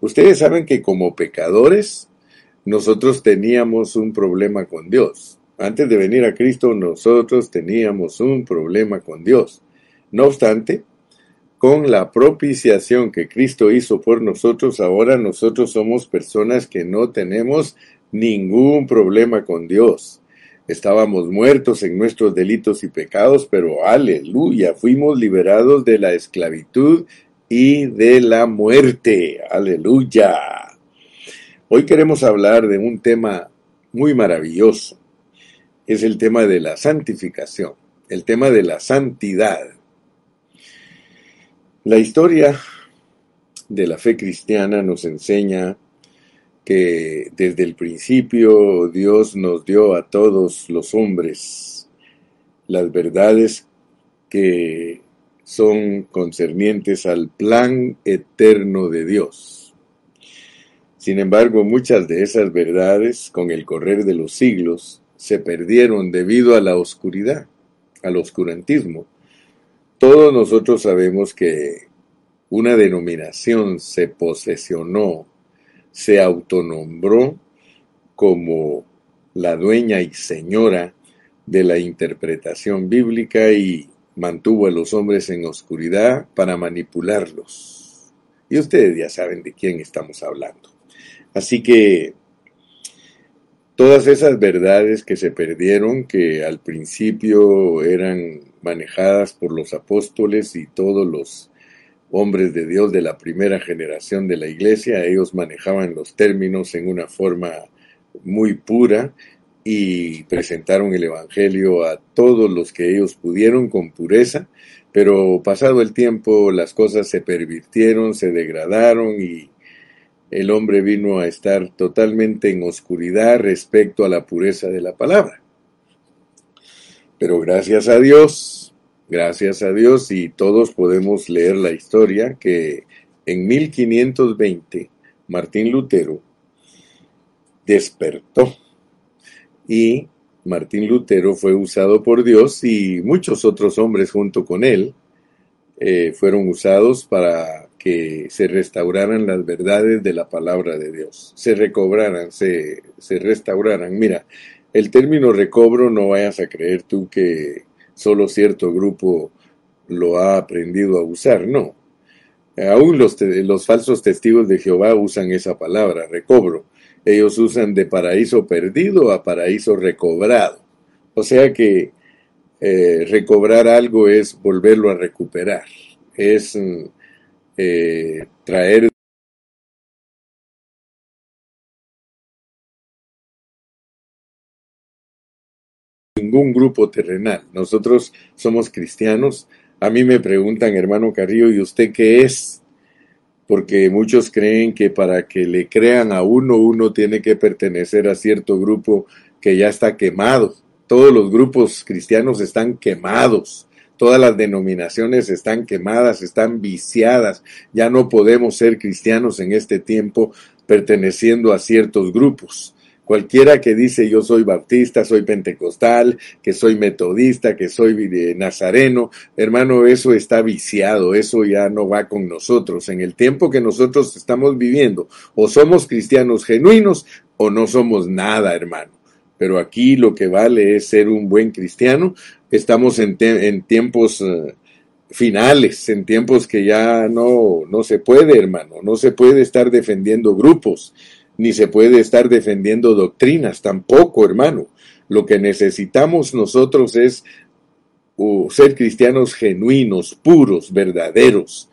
Ustedes saben que como pecadores, nosotros teníamos un problema con Dios. Antes de venir a Cristo, nosotros teníamos un problema con Dios. No obstante, con la propiciación que Cristo hizo por nosotros, ahora nosotros somos personas que no tenemos ningún problema con Dios. Estábamos muertos en nuestros delitos y pecados, pero aleluya, fuimos liberados de la esclavitud y de la muerte. Aleluya. Hoy queremos hablar de un tema muy maravilloso. Es el tema de la santificación, el tema de la santidad. La historia de la fe cristiana nos enseña que desde el principio Dios nos dio a todos los hombres las verdades que son concernientes al plan eterno de Dios. Sin embargo, muchas de esas verdades, con el correr de los siglos, se perdieron debido a la oscuridad, al oscurantismo, todos nosotros sabemos que una denominación se posesionó, se autonombró como la dueña y señora de la interpretación bíblica y mantuvo a los hombres en oscuridad para manipularlos. Y ustedes ya saben de quién estamos hablando. Así que todas esas verdades que se perdieron, que al principio eran manejadas por los apóstoles y todos los hombres de Dios de la primera generación de la iglesia. Ellos manejaban los términos en una forma muy pura y presentaron el Evangelio a todos los que ellos pudieron con pureza, pero pasado el tiempo las cosas se pervirtieron, se degradaron y el hombre vino a estar totalmente en oscuridad respecto a la pureza de la palabra. Pero gracias a Dios, gracias a Dios y todos podemos leer la historia que en 1520 Martín Lutero despertó y Martín Lutero fue usado por Dios y muchos otros hombres junto con él eh, fueron usados para que se restauraran las verdades de la palabra de Dios, se recobraran, se, se restauraran. Mira, el término recobro no vayas a creer tú que solo cierto grupo lo ha aprendido a usar, no. Aún los, los falsos testigos de Jehová usan esa palabra, recobro. Ellos usan de paraíso perdido a paraíso recobrado. O sea que eh, recobrar algo es volverlo a recuperar, es eh, traer ningún grupo terrenal. Nosotros somos cristianos. A mí me preguntan, hermano Carrillo, ¿y usted qué es? Porque muchos creen que para que le crean a uno, uno tiene que pertenecer a cierto grupo que ya está quemado. Todos los grupos cristianos están quemados. Todas las denominaciones están quemadas, están viciadas. Ya no podemos ser cristianos en este tiempo perteneciendo a ciertos grupos. Cualquiera que dice yo soy bautista, soy pentecostal, que soy metodista, que soy nazareno, hermano, eso está viciado, eso ya no va con nosotros. En el tiempo que nosotros estamos viviendo, o somos cristianos genuinos o no somos nada, hermano. Pero aquí lo que vale es ser un buen cristiano. Estamos en, tiempos eh, finales, en tiempos que ya no, no se puede, hermano, no se puede estar defendiendo grupos ni se puede estar defendiendo doctrinas, tampoco, hermano. Lo que necesitamos nosotros es ser cristianos genuinos, puros, verdaderos.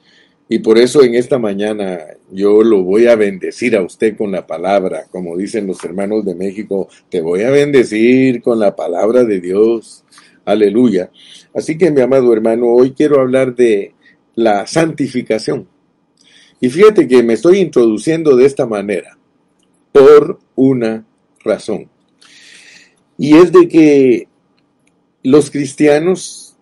Y por eso en esta mañana yo lo voy a bendecir a usted con la palabra, como dicen los hermanos de México, te voy a bendecir con la palabra de Dios. Aleluya. Así que mi amado hermano, hoy quiero hablar de la santificación. Y fíjate que me estoy introduciendo de esta manera por una razón. Y es de que los cristianos,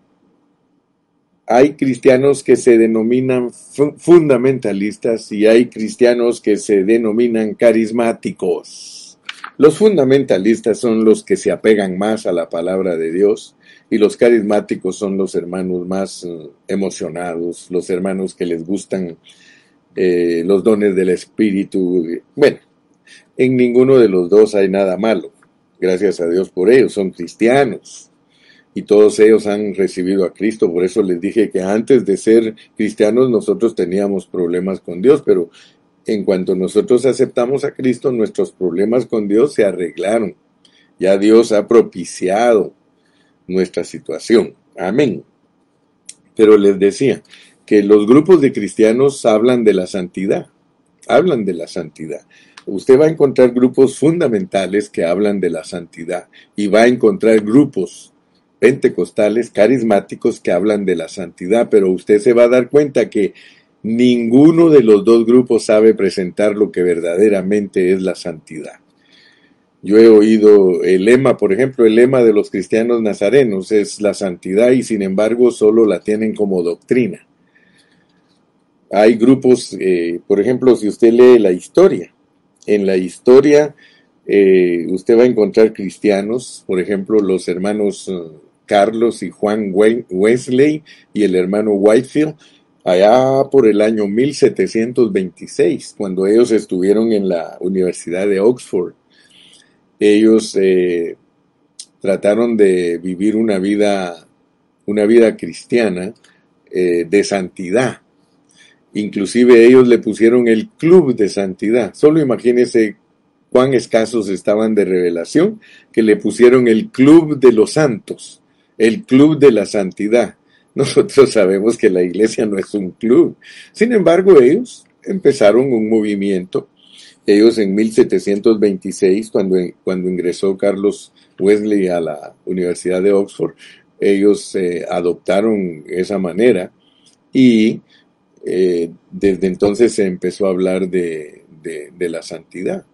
hay cristianos que se denominan fundamentalistas y hay cristianos que se denominan carismáticos. Los fundamentalistas son los que se apegan más a la palabra de Dios y los carismáticos son los hermanos más eh, emocionados, los hermanos que les gustan eh, los dones del Espíritu. Bueno, en ninguno de los dos hay nada malo. Gracias a Dios por ellos, son cristianos. Y todos ellos han recibido a Cristo. Por eso les dije que antes de ser cristianos nosotros teníamos problemas con Dios, pero en cuanto nosotros aceptamos a Cristo, nuestros problemas con Dios se arreglaron. Ya Dios ha propiciado nuestra situación. Amén. Pero les decía que los grupos de cristianos hablan de la santidad, hablan de la santidad. Usted va a encontrar grupos fundamentales que hablan de la santidad y va a encontrar grupos pentecostales, carismáticos que hablan de la santidad, pero usted se va a dar cuenta que ninguno de los dos grupos sabe presentar lo que verdaderamente es la santidad. Yo he oído el lema, por ejemplo, el lema de los cristianos nazarenos es la santidad y sin embargo solo la tienen como doctrina. Hay grupos, eh, por ejemplo, si usted lee la historia, en la historia eh, usted va a encontrar cristianos, por ejemplo, los hermanos eh, Carlos y Juan Wesley y el hermano Whitefield, allá por el año 1726, cuando ellos estuvieron en la Universidad de Oxford ellos eh, trataron de vivir una vida, una vida cristiana de santidad. Inclusive ellos le pusieron el club de santidad. Solo imagínense cuán escasos estaban de revelación que le pusieron el club de los santos, el club de la santidad. Nosotros sabemos que la iglesia no es un club. Sin embargo, ellos empezaron un movimiento ellos en 1726, cuando, cuando ingresó Carlos Wesley a la Universidad de Oxford, ellos eh, adoptaron esa manera y eh, desde entonces se empezó a hablar de, de, la santidad.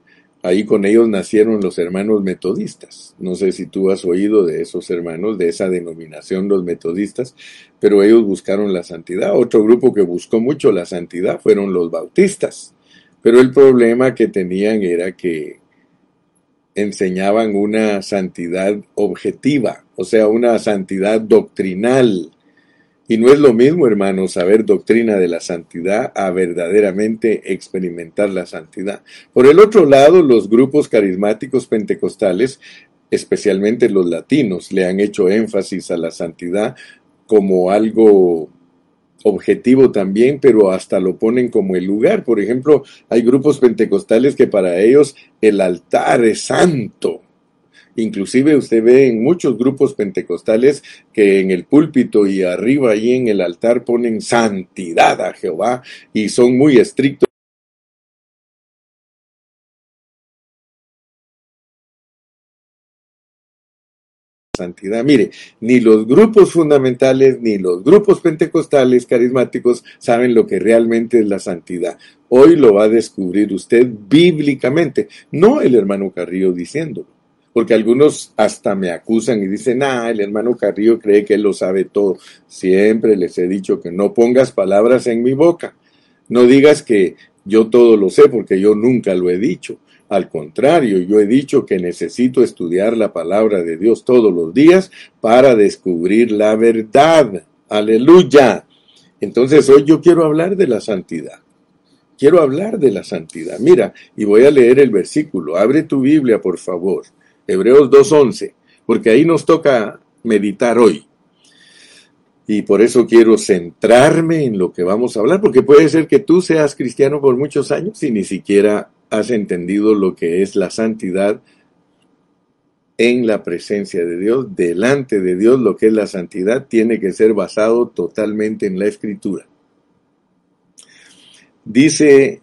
Ahí con ellos nacieron los hermanos metodistas. No sé si tú has oído de esos hermanos, de esa denominación, los metodistas, pero ellos buscaron la santidad. Otro grupo que buscó mucho la santidad fueron los bautistas. Pero el problema que tenían era que enseñaban una santidad objetiva, o sea, una santidad doctrinal. Y no es lo mismo, hermano, saber doctrina de la santidad a verdaderamente experimentar la santidad. Por el otro lado, los grupos carismáticos pentecostales, especialmente los latinos, le han hecho énfasis a la santidad como algo objetivo también, pero hasta lo ponen como el lugar. Por ejemplo, hay grupos pentecostales que para ellos el altar es santo. Inclusive usted ve en muchos grupos pentecostales que en el púlpito y arriba ahí en el altar ponen santidad a Jehová y son muy estrictos. santidad. Mire, ni los grupos fundamentales, ni los grupos pentecostales carismáticos saben lo que realmente es la santidad. Hoy lo va a descubrir usted bíblicamente, no el hermano Carrillo diciéndolo. Porque algunos hasta me acusan y dicen, ah, el hermano Carrillo cree que él lo sabe todo. Siempre les he dicho que no pongas palabras en mi boca. No digas que yo todo lo sé porque yo nunca lo he dicho. Al contrario, yo he dicho que necesito estudiar la palabra de Dios todos los días para descubrir la verdad. Aleluya. Entonces hoy yo quiero hablar de la santidad. Quiero hablar de la santidad. Mira, y voy a leer el versículo. Abre tu Biblia, por favor. Hebreos 2.11, porque ahí nos toca meditar hoy. Y por eso quiero centrarme en lo que vamos a hablar, porque puede ser que tú seas cristiano por muchos años y ni siquiera has entendido lo que es la santidad en la presencia de Dios, delante de Dios, lo que es la santidad tiene que ser basado totalmente en la escritura. Dice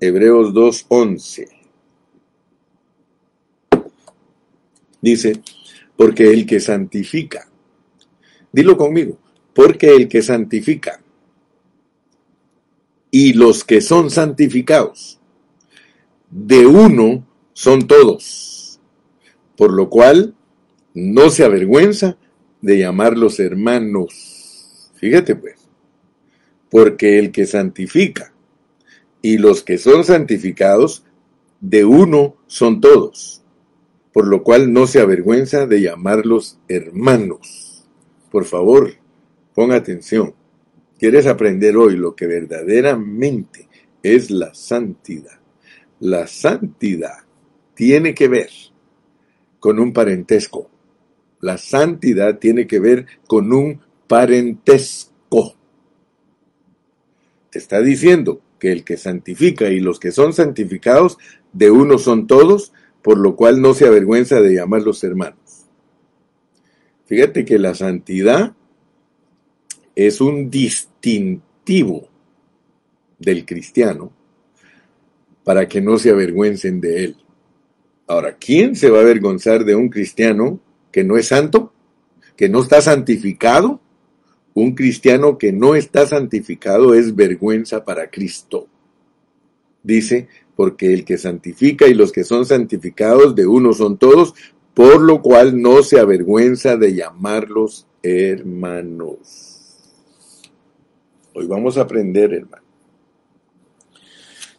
Hebreos 2.11. Dice, porque el que santifica, dilo conmigo, porque el que santifica y los que son santificados de uno son todos, por lo cual no se avergüenza de llamarlos hermanos. Fíjate pues, porque el que santifica y los que son santificados, de uno son todos, por lo cual no se avergüenza de llamarlos hermanos. Por favor, ponga atención. ¿Quieres aprender hoy lo que verdaderamente es la santidad? La santidad tiene que ver con un parentesco. La santidad tiene que ver con un parentesco. Te está diciendo que el que santifica y los que son santificados de uno son todos, por lo cual no se avergüenza de llamarlos hermanos. Fíjate que la santidad es un distintivo del cristiano para que no se avergüencen de él. Ahora, ¿quién se va a avergonzar de un cristiano que no es santo? ¿Que no está santificado? Un cristiano que no está santificado es vergüenza para Cristo. Dice, porque el que santifica y los que son santificados de uno son todos, por lo cual no se avergüenza de llamarlos hermanos. Hoy vamos a aprender, hermano.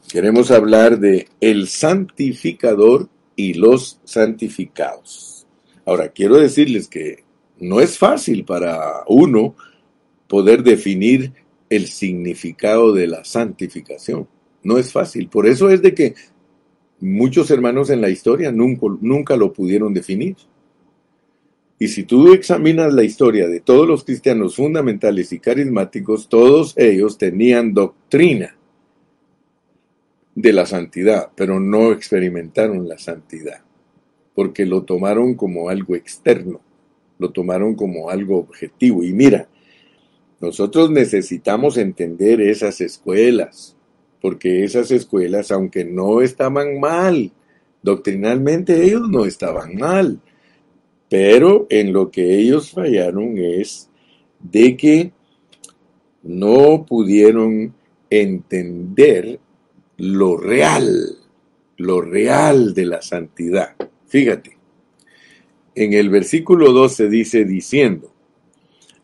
Queremos hablar de el santificador y los santificados. Ahora, quiero decirles que no es fácil para uno poder definir el significado de la santificación. No es fácil. Por eso es de que muchos hermanos en la historia nunca, nunca lo pudieron definir. Y si tú examinas la historia de todos los cristianos fundamentales y carismáticos, todos ellos tenían doctrina de la santidad, pero no experimentaron la santidad, porque lo tomaron como algo externo, lo tomaron como algo objetivo. Y mira, nosotros necesitamos entender esas escuelas, porque esas escuelas, aunque no estaban mal, doctrinalmente ellos no estaban mal, pero en lo que ellos fallaron es de que no pudieron entender lo real, lo real de la santidad. Fíjate, en el versículo 12 dice diciendo,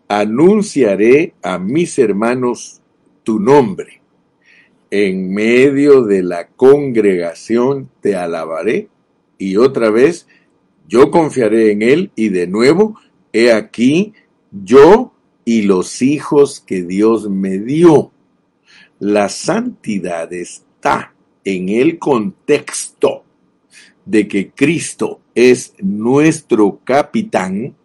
anunciaré a mis hermanos tu nombre. En medio de la congregación te alabaré y otra vez yo confiaré en Él y de nuevo, he aquí yo y los hijos que Dios me dio. La santidad está en el contexto de que Cristo es nuestro capitán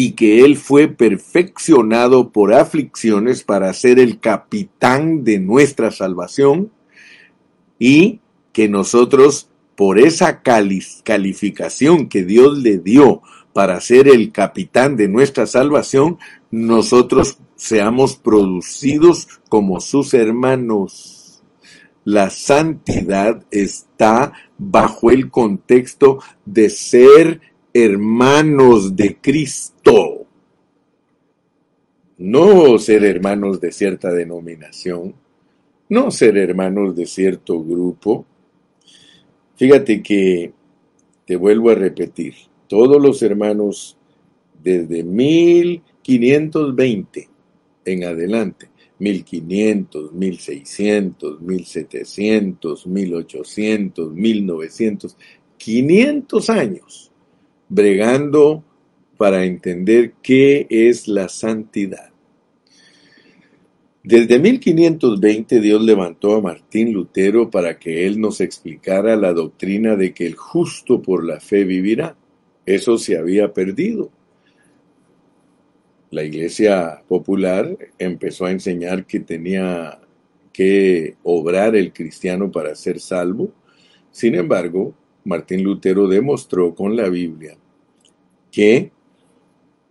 y que Él fue perfeccionado por aflicciones para ser el capitán de nuestra salvación y que nosotros por esa calificación que Dios le dio para ser el capitán de nuestra salvación, nosotros seamos producidos como sus hermanos. La santidad está bajo el contexto de ser hermanos de Cristo. No ser hermanos de cierta denominación, no ser hermanos de cierto grupo, Fíjate que, te vuelvo a repetir, todos los hermanos desde 1520 en adelante, 1500, 1600, 1700, 1800, 1900, 500 años bregando para entender qué es la santidad. Desde 1520 Dios levantó a Martín Lutero para que él nos explicara la doctrina de que el justo por la fe vivirá. Eso se había perdido. La iglesia popular empezó a enseñar que tenía que obrar el cristiano para ser salvo. Sin embargo, Martín Lutero demostró con la Biblia que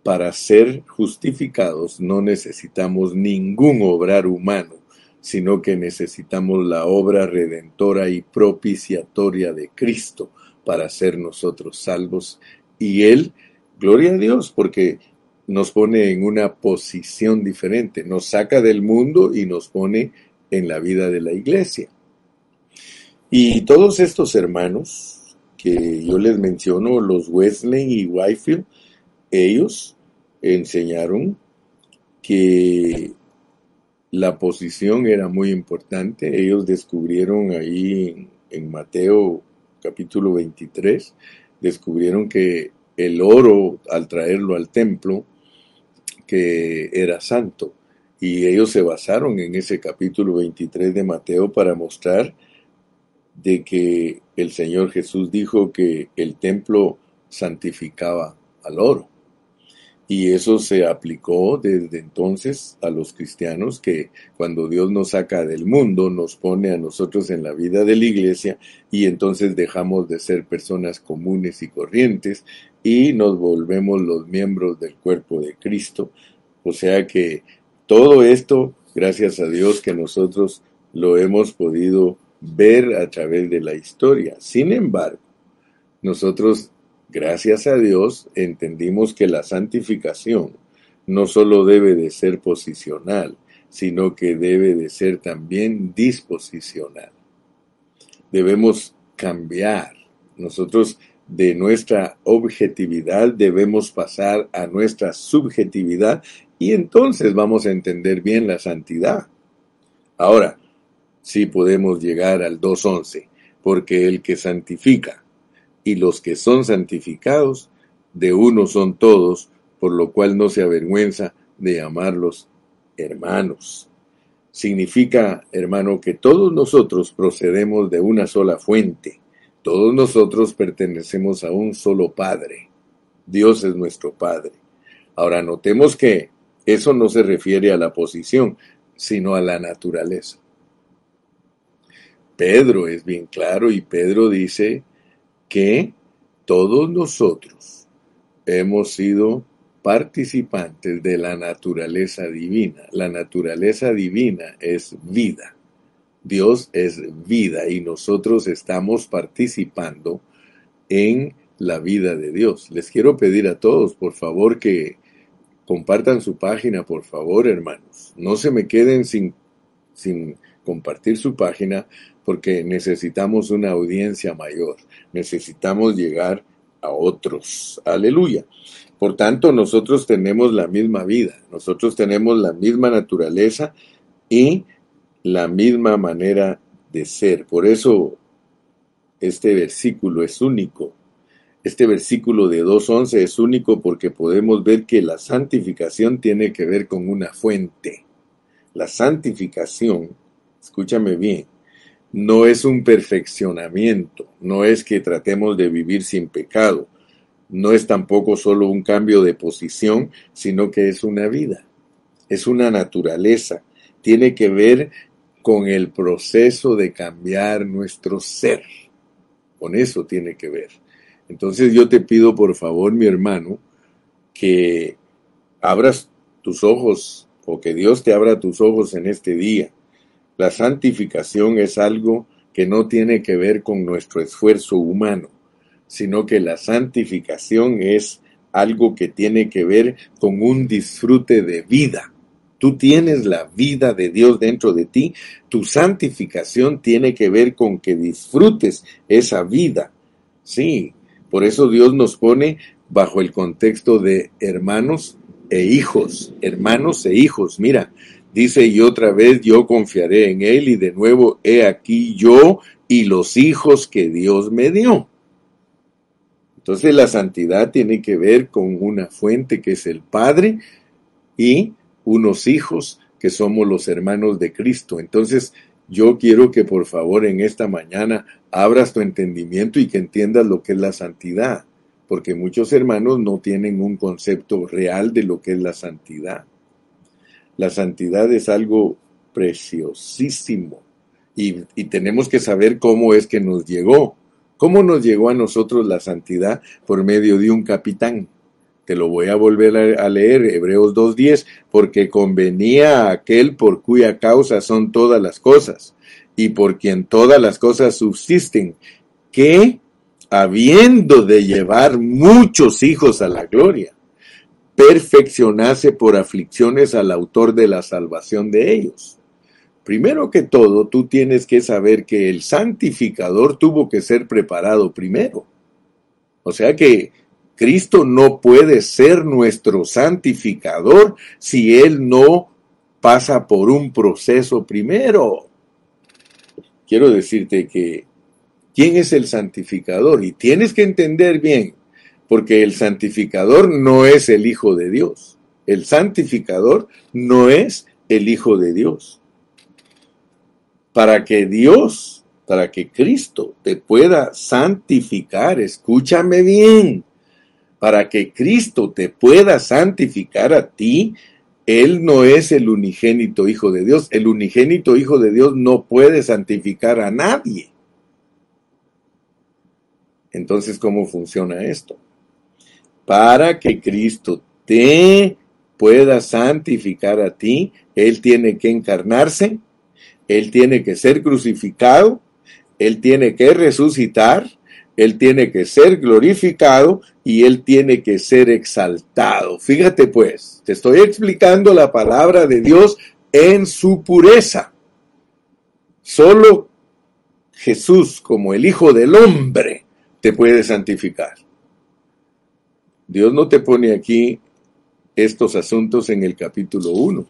para ser justificados no necesitamos ningún obrar humano, sino que necesitamos la obra redentora y propiciatoria de Cristo para ser nosotros salvos. Y Él, gloria a Dios, porque nos pone en una posición diferente, nos saca del mundo y nos pone en la vida de la iglesia. Y todos estos hermanos que yo les menciono, los Wesley y Whitefield, ellos enseñaron que la posición era muy importante. Ellos descubrieron ahí en, Mateo capítulo 23, descubrieron que el oro al traerlo al templo, que era santo, Y ellos se basaron en ese capítulo 23 de Mateo para mostrar de que el Señor Jesús dijo que el templo santificaba al oro. Y eso se aplicó desde entonces a los cristianos que cuando Dios nos saca del mundo nos pone a nosotros en la vida de la iglesia y entonces dejamos de ser personas comunes y corrientes y nos volvemos los miembros del cuerpo de Cristo. O sea que todo esto, gracias a Dios que nosotros lo hemos podido ver a través de la historia. Sin embargo, nosotros Gracias a Dios entendimos que la santificación no solo debe de ser posicional, sino que debe de ser también disposicional. Debemos cambiar. Nosotros de nuestra objetividad debemos pasar a nuestra subjetividad y entonces vamos a entender bien la santidad. Ahora, sí podemos llegar al 2.11, porque el que santifica y los que son santificados, de uno son todos, por lo cual no se avergüenza de llamarlos hermanos. Significa, hermano, que todos nosotros procedemos de una sola fuente, todos nosotros pertenecemos a un solo Padre. Dios es nuestro Padre. Ahora notemos que eso no se refiere a la posición, sino a la naturaleza. Pedro es bien claro y Pedro dice que todos nosotros hemos sido participantes de la naturaleza divina. La naturaleza divina es vida. Dios es vida y nosotros estamos participando en la vida de Dios. Les quiero pedir a todos, por favor, que compartan su página, por favor, hermanos. No se me queden sin, sin compartir su página porque necesitamos una audiencia mayor, necesitamos llegar a otros. Aleluya. Por tanto, nosotros tenemos la misma vida, nosotros tenemos la misma naturaleza y la misma manera de ser. Por eso este versículo es único. Este versículo de 2.11 es único porque podemos ver que la santificación tiene que ver con una fuente. La santificación, escúchame bien, no es un perfeccionamiento, no es que tratemos de vivir sin pecado, no es tampoco solo un cambio de posición, sino que es una vida, es una naturaleza, tiene que ver con el proceso de cambiar nuestro ser, con eso tiene que ver. Entonces yo te pido por favor, mi hermano, que abras tus ojos o que Dios te abra tus ojos en este día la santificación es algo que no tiene que ver con nuestro esfuerzo humano, sino que la santificación es algo que tiene que ver con un disfrute de vida. Tú tienes la vida de Dios dentro de ti. Tu santificación tiene que ver con que disfrutes esa vida. Sí, por eso Dios nos pone bajo el contexto de hermanos e hijos, hermanos e hijos. Mira, Dice, y otra vez yo confiaré en Él y de nuevo he aquí yo y los hijos que Dios me dio. Entonces la santidad tiene que ver con una fuente que es el Padre y unos hijos que somos los hermanos de Cristo. Entonces yo quiero que por favor en esta mañana abras tu entendimiento y que entiendas lo que es la santidad, porque muchos hermanos no tienen un concepto real de lo que es la santidad. La santidad es algo preciosísimo y, tenemos que saber cómo es que nos llegó. ¿Cómo nos llegó a nosotros la santidad por medio de un capitán? Te lo voy a volver a, leer, Hebreos 2.10, porque convenía a aquel por cuya causa son todas las cosas, y por quien todas las cosas subsisten, que, habiendo de llevar muchos hijos a la gloria, perfeccionase por aflicciones al autor de la salvación de ellos. Primero que todo, tú tienes que saber que el santificador tuvo que ser preparado primero. O sea que Cristo no puede ser nuestro santificador si Él no pasa por un proceso primero. Quiero decirte que, ¿quién es el santificador? Y tienes que entender bien, porque el santificador no es el Hijo de Dios. El santificador no es el Hijo de Dios. Para que Dios, para que Cristo te pueda santificar, escúchame bien, para que Cristo te pueda santificar a ti, Él no es el unigénito Hijo de Dios. El unigénito Hijo de Dios no puede santificar a nadie. Entonces, ¿cómo funciona esto? Para que Cristo te pueda santificar a ti, Él tiene que encarnarse, Él tiene que ser crucificado, Él tiene que resucitar, Él tiene que ser glorificado y Él tiene que ser exaltado. Fíjate pues, te estoy explicando la palabra de Dios en su pureza. Solo Jesús como el Hijo del Hombre te puede santificar. Dios no te pone aquí estos asuntos en el capítulo 1.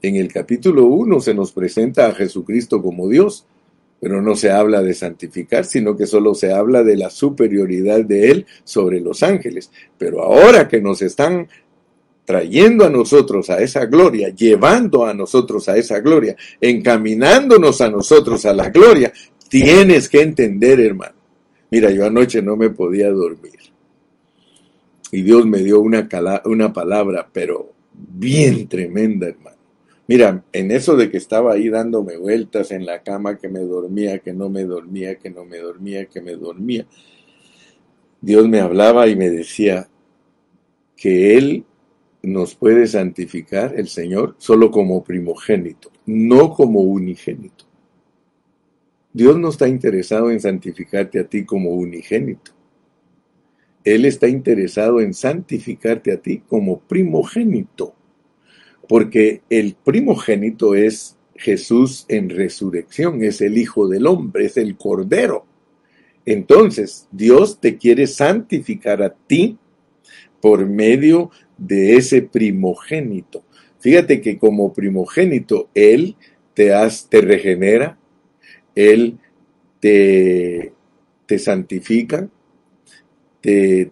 En el capítulo 1 se nos presenta a Jesucristo como Dios, pero no se habla de santificar, sino que solo se habla de la superioridad de Él sobre los ángeles. Pero ahora que nos están trayendo a nosotros a esa gloria, llevando a nosotros a esa gloria, encaminándonos a nosotros a la gloria, tienes que entender, hermano, Mira, yo anoche no me podía dormir. Y Dios me dio una, una palabra, pero bien tremenda, hermano. Mira, en eso de que estaba ahí dándome vueltas en la cama, que me dormía, que no me dormía, que no me dormía, que me dormía, Dios me hablaba y me decía que Él nos puede santificar, el Señor, solo como primogénito, no como unigénito. Dios no está interesado en santificarte a ti como unigénito. Él está interesado en santificarte a ti como primogénito. Porque el primogénito es Jesús en resurrección, es el Hijo del Hombre, es el Cordero. Entonces, Dios te quiere santificar a ti por medio de ese primogénito. Fíjate que como primogénito, Él te, te regenera, él te, te santifica, te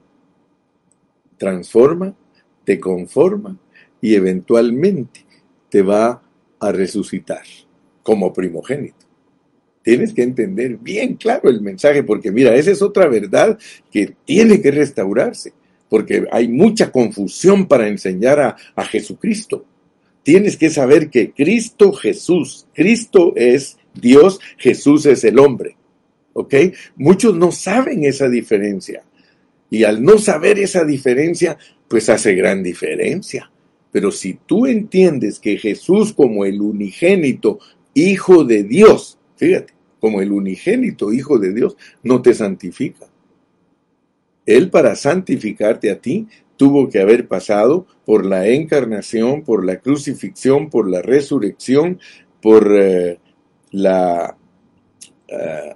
transforma, te conforma y eventualmente te va a resucitar como primogénito. Tienes que entender bien claro el mensaje, porque mira, esa es otra verdad que tiene que restaurarse, porque hay mucha confusión para enseñar a, a Jesucristo. Tienes que saber que Cristo Jesús, Cristo es Dios, Jesús es el hombre. ¿Ok? Muchos no saben esa diferencia. Y al no saber esa diferencia, pues hace gran diferencia. Pero si tú entiendes que Jesús como el unigénito Hijo de Dios, fíjate, como el unigénito Hijo de Dios, no te santifica. Él para santificarte a ti tuvo que haber pasado por la encarnación, por la crucifixión, por la resurrección, por eh, la eh,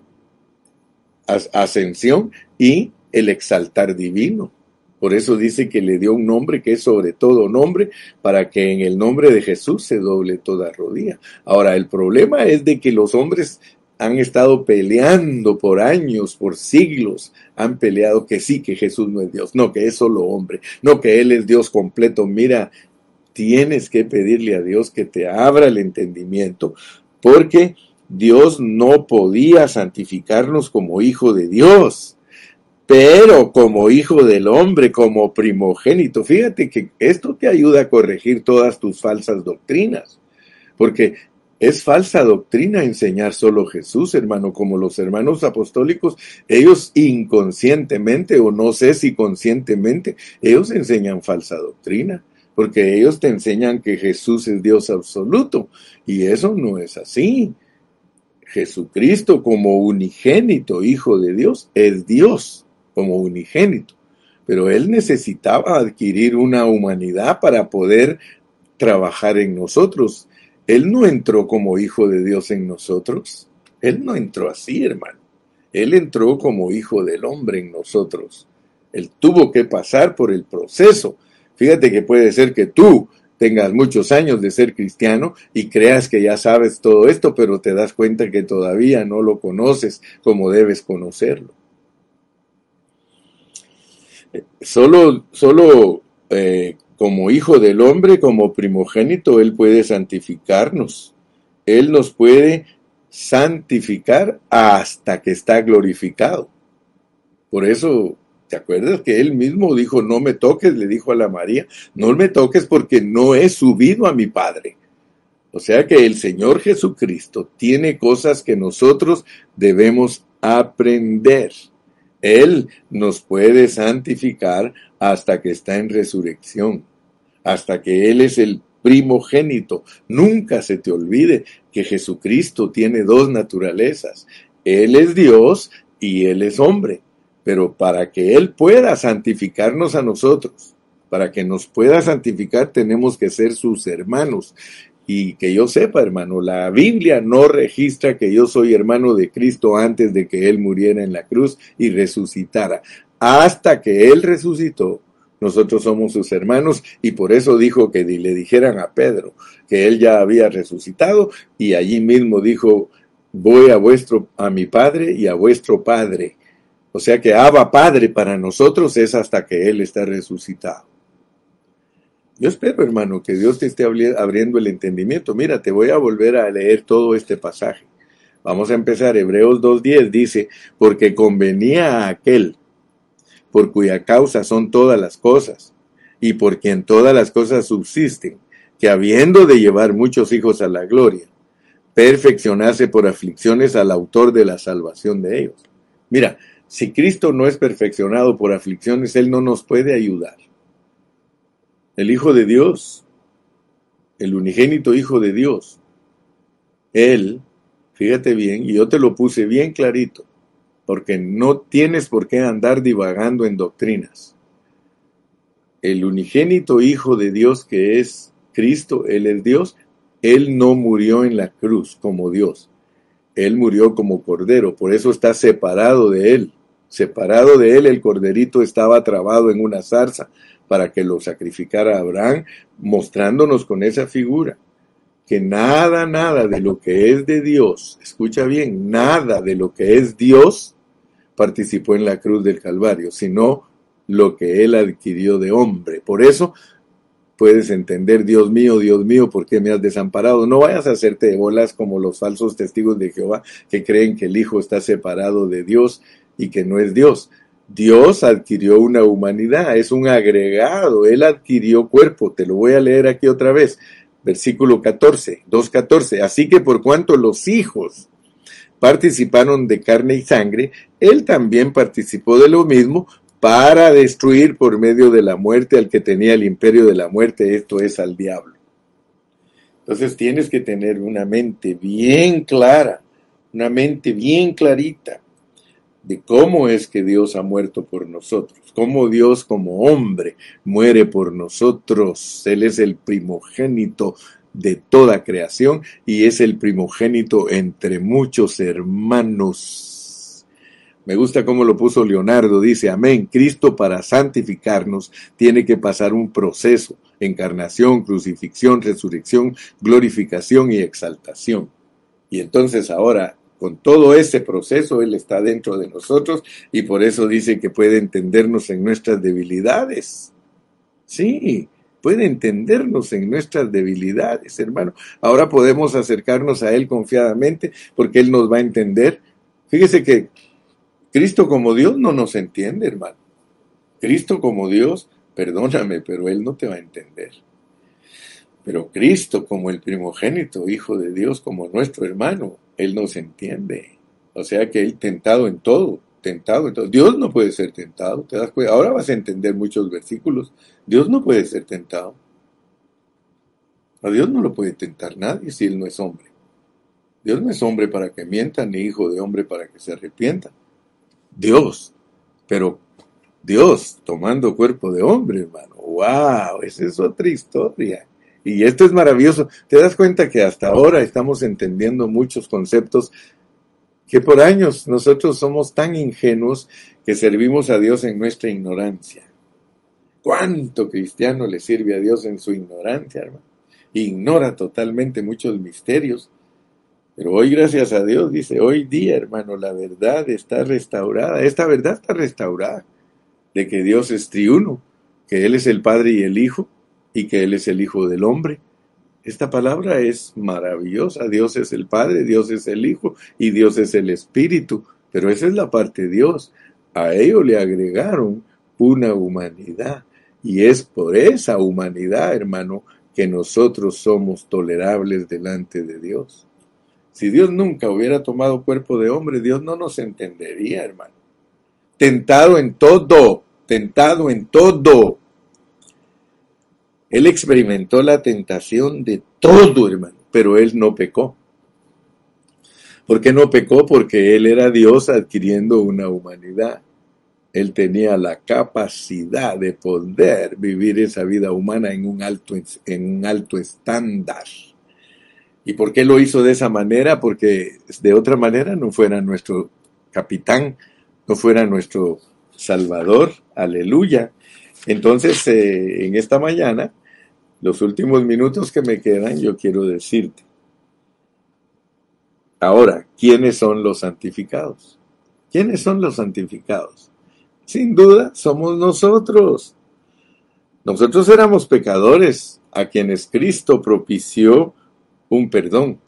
ascensión y el exaltar divino. Por eso dice que le dio un nombre que es sobre todo nombre, para que en el nombre de Jesús se doble toda rodilla. Ahora, el problema es de que los hombres han estado peleando por años, por siglos, han peleado que sí, que Jesús no es Dios, no, que es solo hombre, no, que Él es Dios completo. Mira, tienes que pedirle a Dios que te abra el entendimiento porque Dios no podía santificarnos como hijo de Dios, pero como hijo del hombre, como primogénito. Fíjate que esto te ayuda a corregir todas tus falsas doctrinas, porque es falsa doctrina enseñar solo Jesús, hermano, como los hermanos apostólicos, ellos inconscientemente o no sé si conscientemente, ellos enseñan falsa doctrina porque ellos te enseñan que Jesús es Dios absoluto y eso no es así. Jesucristo como unigénito, Hijo de Dios, es Dios como unigénito, pero Él necesitaba adquirir una humanidad para poder trabajar en nosotros. Él no entró como Hijo de Dios en nosotros. Él no entró así, hermano. Él entró como Hijo del Hombre en nosotros. Él tuvo que pasar por el proceso Fíjate que puede ser que tú tengas muchos años de ser cristiano y creas que ya sabes todo esto, pero te das cuenta que todavía no lo conoces como debes conocerlo. Solo, solo eh, como hijo del hombre, como primogénito, Él puede santificarnos. Él nos puede santificar hasta que está glorificado. Por eso, ¿te acuerdas que Él mismo dijo, no me toques? Le dijo a la María, no me toques porque no he subido a mi Padre. O sea que el Señor Jesucristo tiene cosas que nosotros debemos aprender. Él nos puede santificar hasta que está en resurrección, hasta que Él es el primogénito. Nunca se te olvide que Jesucristo tiene dos naturalezas. Él es Dios y Él es hombre. Pero para que Él pueda santificarnos a nosotros, para que nos pueda santificar tenemos que ser sus hermanos. Y que yo sepa, hermano, la Biblia no registra que yo soy hermano de Cristo antes de que Él muriera en la cruz y resucitara. Hasta que Él resucitó, nosotros somos sus hermanos y por eso dijo que le dijeran a Pedro que Él ya había resucitado y allí mismo dijo, voy a vuestro, a mi Padre y a vuestro Padre. O sea que Abba Padre para nosotros es hasta que Él está resucitado. Yo espero, hermano, que Dios te esté abriendo el entendimiento. Mira, te voy a volver a leer todo este pasaje. Vamos a empezar. Hebreos 2.10 dice, porque convenía a aquel por cuya causa son todas las cosas, y por quien todas las cosas subsisten, que habiendo de llevar muchos hijos a la gloria, perfeccionase por aflicciones al autor de la salvación de ellos. Mira, si Cristo no es perfeccionado por aflicciones, Él no nos puede ayudar el Hijo de Dios, el unigénito Hijo de Dios, Él, fíjate bien, y yo te lo puse bien clarito, porque no tienes por qué andar divagando en doctrinas. El unigénito Hijo de Dios que es Cristo, Él es Dios, Él no murió en la cruz como Dios, Él murió como Cordero, por eso está separado de Él. Separado de Él, el Corderito estaba trabado en una zarza, para que lo sacrificara Abraham, mostrándonos con esa figura que nada, nada de lo que es de Dios, escucha bien, nada de lo que es Dios participó en la cruz del Calvario, sino lo que él adquirió de hombre. Por eso puedes entender, Dios mío, Dios mío, ¿por qué me has desamparado? No vayas a hacerte de bolas como los falsos testigos de Jehová que creen que el Hijo está separado de Dios y que no es Dios. Dios adquirió una humanidad, es un agregado, Él adquirió cuerpo. Te lo voy a leer aquí otra vez. Versículo 14, 2.14. Así que por cuanto los hijos participaron de carne y sangre, Él también participó de lo mismo para destruir por medio de la muerte al que tenía el imperio de la muerte, esto es al diablo. Entonces tienes que tener una mente bien clara, una mente bien clarita de cómo es que Dios ha muerto por nosotros, cómo Dios como hombre muere por nosotros. Él es el primogénito de toda creación y es el primogénito entre muchos hermanos. Me gusta cómo lo puso Leonardo, dice, amén, Cristo para santificarnos tiene que pasar un proceso, encarnación, crucifixión, resurrección, glorificación y exaltación. Y entonces ahora con todo ese proceso Él está dentro de nosotros y por eso dice que puede entendernos en nuestras debilidades. Sí, puede entendernos en nuestras debilidades, hermano. Ahora podemos acercarnos a Él confiadamente porque Él nos va a entender. Fíjese que Cristo como Dios no nos entiende, hermano. Cristo como Dios, perdóname, pero Él no te va a entender. Pero Cristo como el primogénito, Hijo de Dios, como nuestro hermano, Él nos entiende. O sea que Él tentado en todo, tentado en todo. Dios no puede ser tentado, ¿te das cuenta? Ahora vas a entender muchos versículos. Dios no puede ser tentado. A Dios no lo puede tentar nadie si Él no es hombre. Dios no es hombre para que mienta, ni hijo de hombre para que se arrepienta. Dios, pero Dios tomando cuerpo de hombre, hermano. ¡Wow! Esa es otra historia. Y esto es maravilloso. Te das cuenta que hasta ahora estamos entendiendo muchos conceptos que por años nosotros somos tan ingenuos que servimos a Dios en nuestra ignorancia. ¿Cuánto cristiano le sirve a Dios en su ignorancia, hermano? Ignora totalmente muchos misterios. Pero hoy, gracias a Dios, dice, hoy día, hermano, la verdad está restaurada. Esta verdad está restaurada. De que Dios es triuno, que Él es el Padre y el Hijo, y que Él es el Hijo del Hombre. Esta palabra es maravillosa. Dios es el Padre, Dios es el Hijo y Dios es el Espíritu. Pero esa es la parte de Dios. A ello le agregaron una humanidad. Y es por esa humanidad, hermano, que nosotros somos tolerables delante de Dios. Si Dios nunca hubiera tomado cuerpo de hombre, Dios no nos entendería, hermano. Tentado en todo, tentado en todo. Él experimentó la tentación de todo, hermano, pero él no pecó. ¿Por qué no pecó? Porque él era Dios adquiriendo una humanidad. Él tenía la capacidad de poder vivir esa vida humana en un alto, en un alto estándar. ¿Y por qué lo hizo de esa manera? Porque de otra manera no fuera nuestro capitán, no fuera nuestro Salvador. Aleluya. Entonces, eh, en esta mañana, los últimos minutos que me quedan, yo quiero decirte. Ahora, ¿quiénes son los santificados? ¿Quiénes son los santificados? Sin duda, somos nosotros. Nosotros éramos pecadores a quienes Cristo propició un perdón.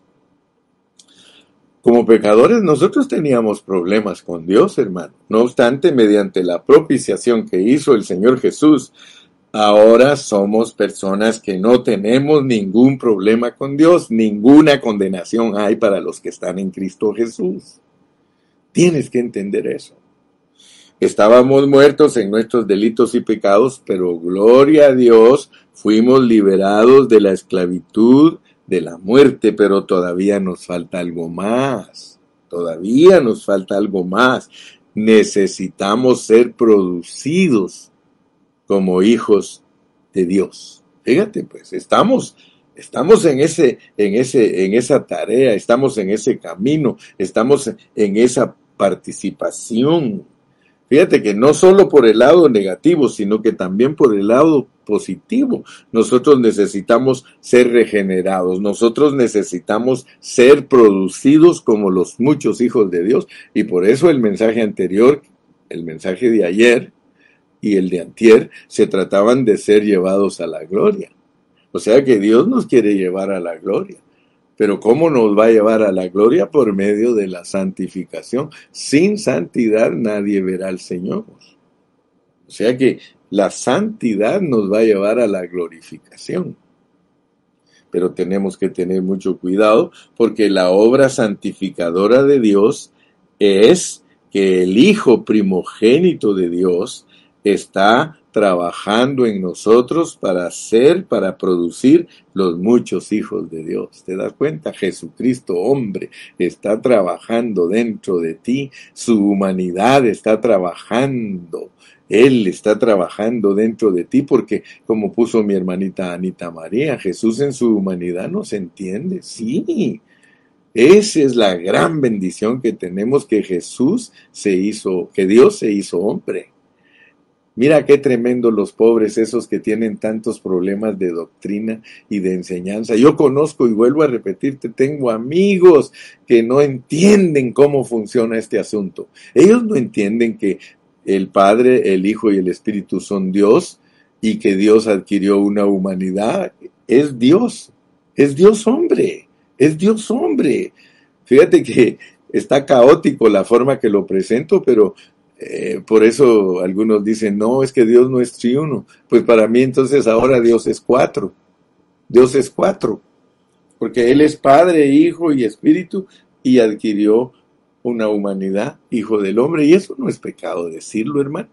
Como pecadores nosotros teníamos problemas con Dios, hermano. No obstante, mediante la propiciación que hizo el Señor Jesús, ahora somos personas que no tenemos ningún problema con Dios, ninguna condenación hay para los que están en Cristo Jesús. Tienes que entender eso. Estábamos muertos en nuestros delitos y pecados, pero gloria a Dios, fuimos liberados de la esclavitud de la muerte, pero todavía nos falta algo más. Todavía nos falta algo más. Necesitamos ser producidos como hijos de Dios. Fíjate, pues, estamos estamos en ese en ese en esa tarea, estamos en ese camino, estamos en esa participación Fíjate que no solo por el lado negativo, sino que también por el lado positivo. Nosotros necesitamos ser regenerados, nosotros necesitamos ser producidos como los muchos hijos de Dios. Y por eso el mensaje anterior, el mensaje de ayer y el de antier, se trataban de ser llevados a la gloria. O sea que Dios nos quiere llevar a la gloria. Pero ¿cómo nos va a llevar a la gloria? Por medio de la santificación. Sin santidad nadie verá al Señor. O sea que la santidad nos va a llevar a la glorificación. Pero tenemos que tener mucho cuidado porque la obra santificadora de Dios es que el Hijo primogénito de Dios está trabajando en nosotros para ser, para producir los muchos hijos de Dios. ¿Te das cuenta? Jesucristo, hombre, está trabajando dentro de ti, su humanidad está trabajando. Él está trabajando dentro de ti porque, como puso mi hermanita Anita María, Jesús en su humanidad nos entiende. Sí, esa es la gran bendición que tenemos que Jesús se hizo, que Dios se hizo hombre. Mira qué tremendo los pobres, esos que tienen tantos problemas de doctrina y de enseñanza. Yo conozco y vuelvo a repetirte, tengo amigos que no entienden cómo funciona este asunto. Ellos no entienden que el Padre, el Hijo y el Espíritu son Dios y que Dios adquirió una humanidad. Es Dios, es Dios hombre, es Dios hombre. Fíjate que está caótico la forma que lo presento, pero eh, por eso algunos dicen, no, es que Dios no es triuno. Pues para mí entonces ahora Dios es cuatro. Dios es cuatro. Porque Él es Padre, Hijo y Espíritu y adquirió una humanidad, Hijo del Hombre. Y eso no es pecado decirlo, hermano.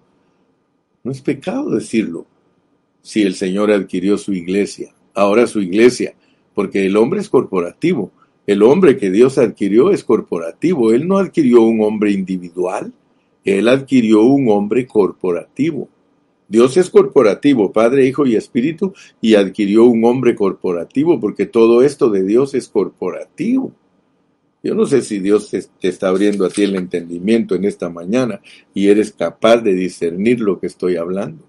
No es pecado decirlo. Si el Señor adquirió su iglesia, ahora su iglesia, porque el hombre es corporativo. El hombre que Dios adquirió es corporativo. Él no adquirió un hombre individual. Él adquirió un hombre corporativo. Dios es corporativo, Padre, Hijo y Espíritu, y adquirió un hombre corporativo, porque todo esto de Dios es corporativo. Yo no sé si Dios te está abriendo a ti el entendimiento en esta mañana y eres capaz de discernir lo que estoy hablando.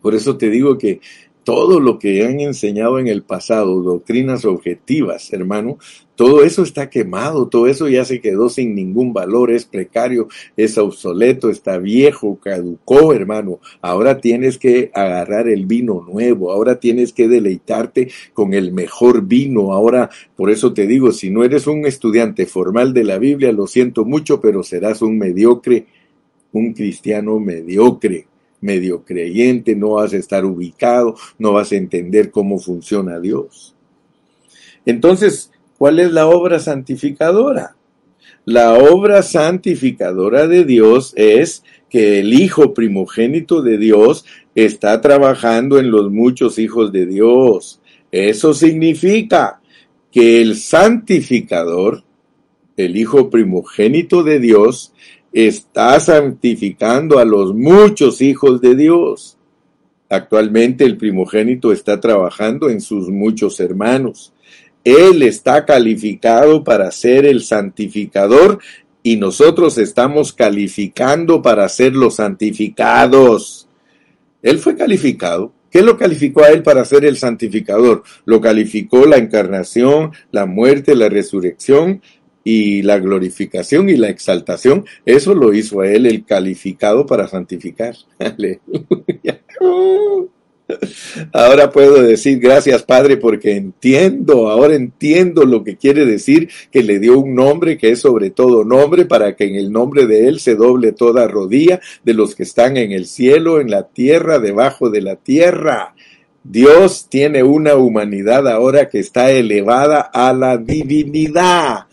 Por eso te digo que todo lo que han enseñado en el pasado, doctrinas objetivas, hermano, todo eso está quemado, todo eso ya se quedó sin ningún valor, es precario, es obsoleto, está viejo, caducó, hermano. Ahora tienes que agarrar el vino nuevo, ahora tienes que deleitarte con el mejor vino. Ahora, por eso te digo, si no eres un estudiante formal de la Biblia, lo siento mucho, pero serás un mediocre, un cristiano mediocre medio creyente, no vas a estar ubicado, no vas a entender cómo funciona Dios. Entonces, ¿cuál es la obra santificadora? La obra santificadora de Dios es que el Hijo primogénito de Dios está trabajando en los muchos hijos de Dios. Eso significa que el santificador, el Hijo primogénito de Dios, está santificando a los muchos hijos de Dios. Actualmente el primogénito está trabajando en sus muchos hermanos. Él está calificado para ser el santificador y nosotros estamos calificando para ser los santificados. Él fue calificado. ¿Qué lo calificó a él para ser el santificador? Lo calificó la encarnación, la muerte, la resurrección y la glorificación y la exaltación, eso lo hizo a él el calificado para santificar. Aleluya. Ahora puedo decir gracias Padre porque entiendo, ahora entiendo lo que quiere decir que le dio un nombre que es sobre todo nombre para que en el nombre de Él se doble toda rodilla de los que están en el cielo, en la tierra, debajo de la tierra. Dios tiene una humanidad ahora que está elevada a la divinidad.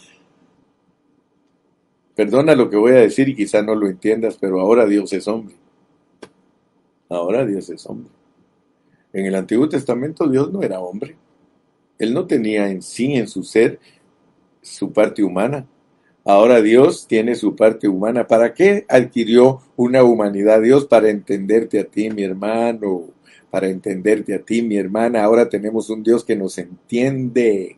Perdona lo que voy a decir y quizá no lo entiendas, pero ahora Dios es hombre. Ahora Dios es hombre. En el Antiguo Testamento Dios no era hombre. Él no tenía en sí, en su ser, su parte humana. Ahora Dios tiene su parte humana. ¿Para qué adquirió una humanidad Dios? Para entenderte a ti, mi hermano. Para entenderte a ti, mi hermana. Ahora tenemos un Dios que nos entiende.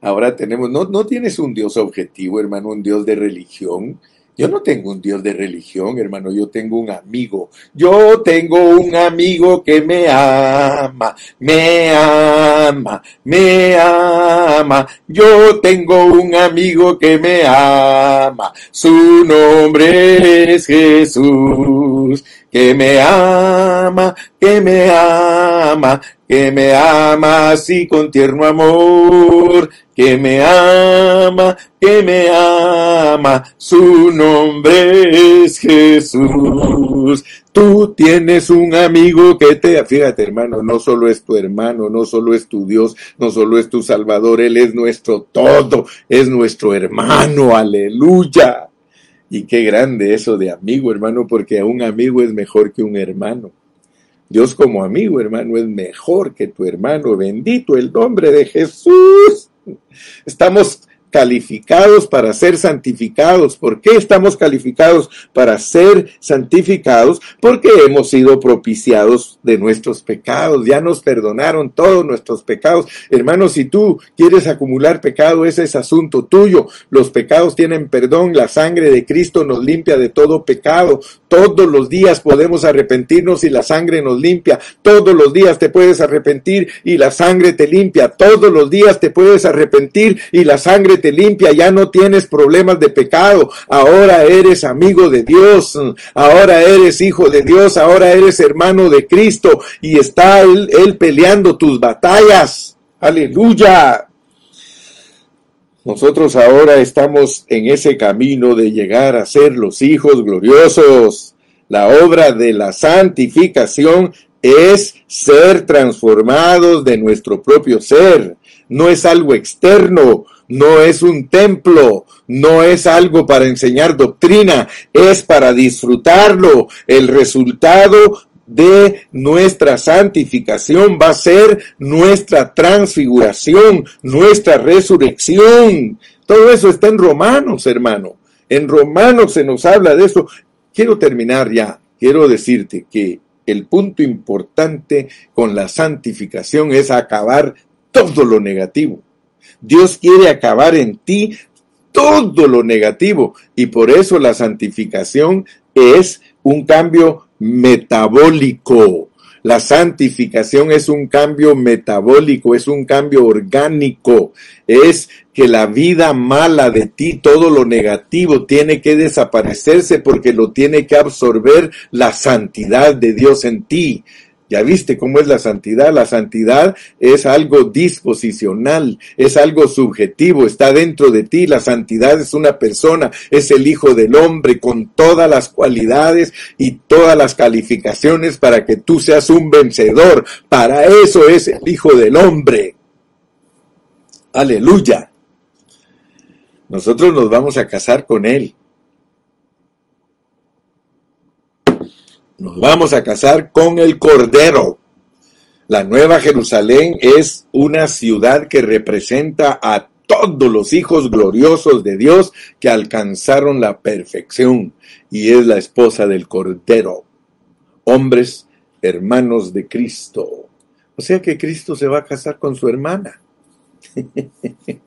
Ahora tenemos, no, no tienes un Dios objetivo, hermano, un Dios de religión. Yo no tengo un Dios de religión, hermano, yo tengo un amigo. Yo tengo un amigo que me ama, me ama, me ama. Yo tengo un amigo que me ama. Su nombre es Jesús, que me ama, que me ama, que me ama así con tierno amor, que me ama, que me ama, su nombre es Jesús. Tú tienes un amigo que te, fíjate hermano, no solo es tu hermano, no solo es tu Dios, no solo es tu Salvador, Él es nuestro todo, es nuestro hermano, aleluya. Y qué grande eso de amigo, hermano, porque un amigo es mejor que un hermano. Dios como amigo, hermano, es mejor que tu hermano. Bendito el nombre de Jesús. Estamos calificados para ser santificados. ¿Por qué estamos calificados para ser santificados? Porque hemos sido propiciados de nuestros pecados. Ya nos perdonaron todos nuestros pecados. Hermanos, si tú quieres acumular pecado, ese es asunto tuyo. Los pecados tienen perdón. La sangre de Cristo nos limpia de todo pecado. Todos los días podemos arrepentirnos y la sangre nos limpia. Todos los días te puedes arrepentir y la sangre te limpia. Todos los días te puedes arrepentir y la sangre te limpia, ya no tienes problemas de pecado, ahora eres amigo de Dios, ahora eres hijo de Dios, ahora eres hermano de Cristo y está él, él peleando tus batallas. Aleluya. Nosotros ahora estamos en ese camino de llegar a ser los hijos gloriosos. La obra de la santificación es ser transformados de nuestro propio ser. No es algo externo, no es un templo, no es algo para enseñar doctrina, es para disfrutarlo. El resultado de nuestra santificación va a ser nuestra transfiguración, nuestra resurrección. Todo eso está en Romanos, hermano. En Romanos se nos habla de eso. Quiero terminar ya. Quiero decirte que el punto importante con la santificación es acabar todo lo negativo. Dios quiere acabar en ti todo lo negativo y por eso la santificación es un cambio metabólico. La santificación es un cambio metabólico, es un cambio orgánico, es que la vida mala de ti, todo lo negativo tiene que desaparecerse porque lo tiene que absorber la santidad de Dios en ti. Ya viste cómo es la santidad. La santidad es algo disposicional, es algo subjetivo, está dentro de ti. La santidad es una persona, es el Hijo del Hombre con todas las cualidades y todas las calificaciones para que tú seas un vencedor. Para eso es el Hijo del Hombre. Aleluya. Nosotros nos vamos a casar con Él. Nos vamos a casar con el Cordero. La Nueva Jerusalén es una ciudad que representa a todos los hijos gloriosos de Dios que alcanzaron la perfección y es la esposa del Cordero. Hombres, hermanos de Cristo. O sea que Cristo se va a casar con su hermana.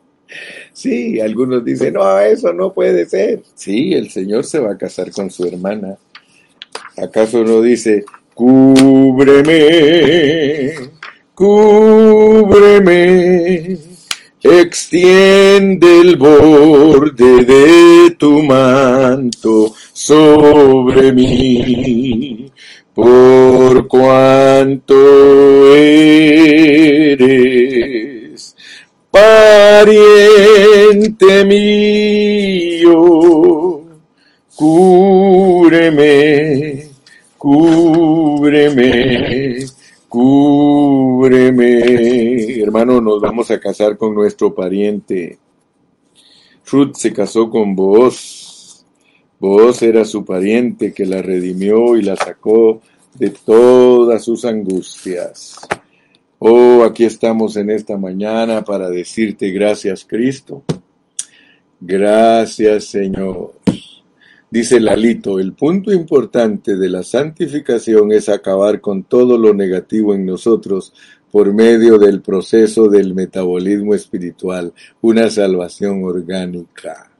sí, algunos dicen, no, eso no puede ser. Sí, el Señor se va a casar con su hermana. ¿Acaso no dice, cúbreme, cúbreme, extiende el borde de tu manto sobre mí, por cuanto eres pariente mío, cúbreme Cúbreme, cúbreme. Hermano, nos vamos a casar con nuestro pariente. Ruth se casó con vos. Vos era su pariente que la redimió y la sacó de todas sus angustias. Oh, aquí estamos en esta mañana para decirte gracias Cristo. Gracias Señor. Dice Lalito, el punto importante de la santificación es acabar con todo lo negativo en nosotros por medio del proceso del metabolismo espiritual, una salvación orgánica.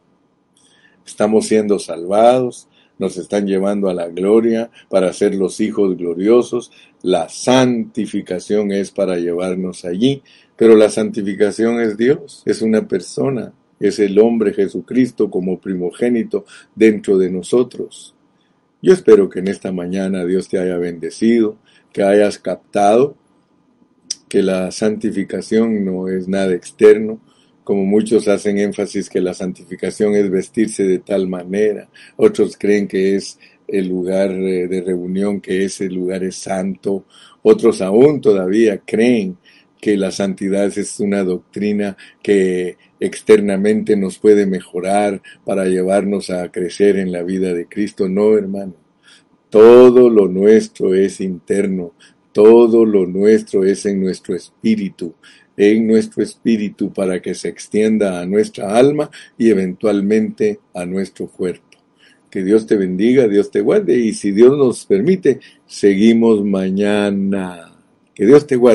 Estamos siendo salvados, nos están llevando a la gloria para ser los hijos gloriosos. La santificación es para llevarnos allí, pero la santificación es Dios, es una persona, es el hombre Jesucristo como primogénito dentro de nosotros. Yo espero que en esta mañana Dios te haya bendecido, que hayas captado que la santificación no es nada externo, como muchos hacen énfasis que la santificación es vestirse de tal manera, otros creen que es el lugar eh, de reunión, que ese lugar es santo, otros aún todavía creen que la santidad es una doctrina que externamente nos puede mejorar para llevarnos a crecer en la vida de Cristo. No, hermano. Todo lo nuestro es interno, todo lo nuestro es en nuestro espíritu, en nuestro espíritu para que se extienda a nuestra alma y eventualmente a nuestro cuerpo. Que Dios te bendiga, Dios te guarde y si Dios nos permite, seguimos mañana. Que Dios te guarde.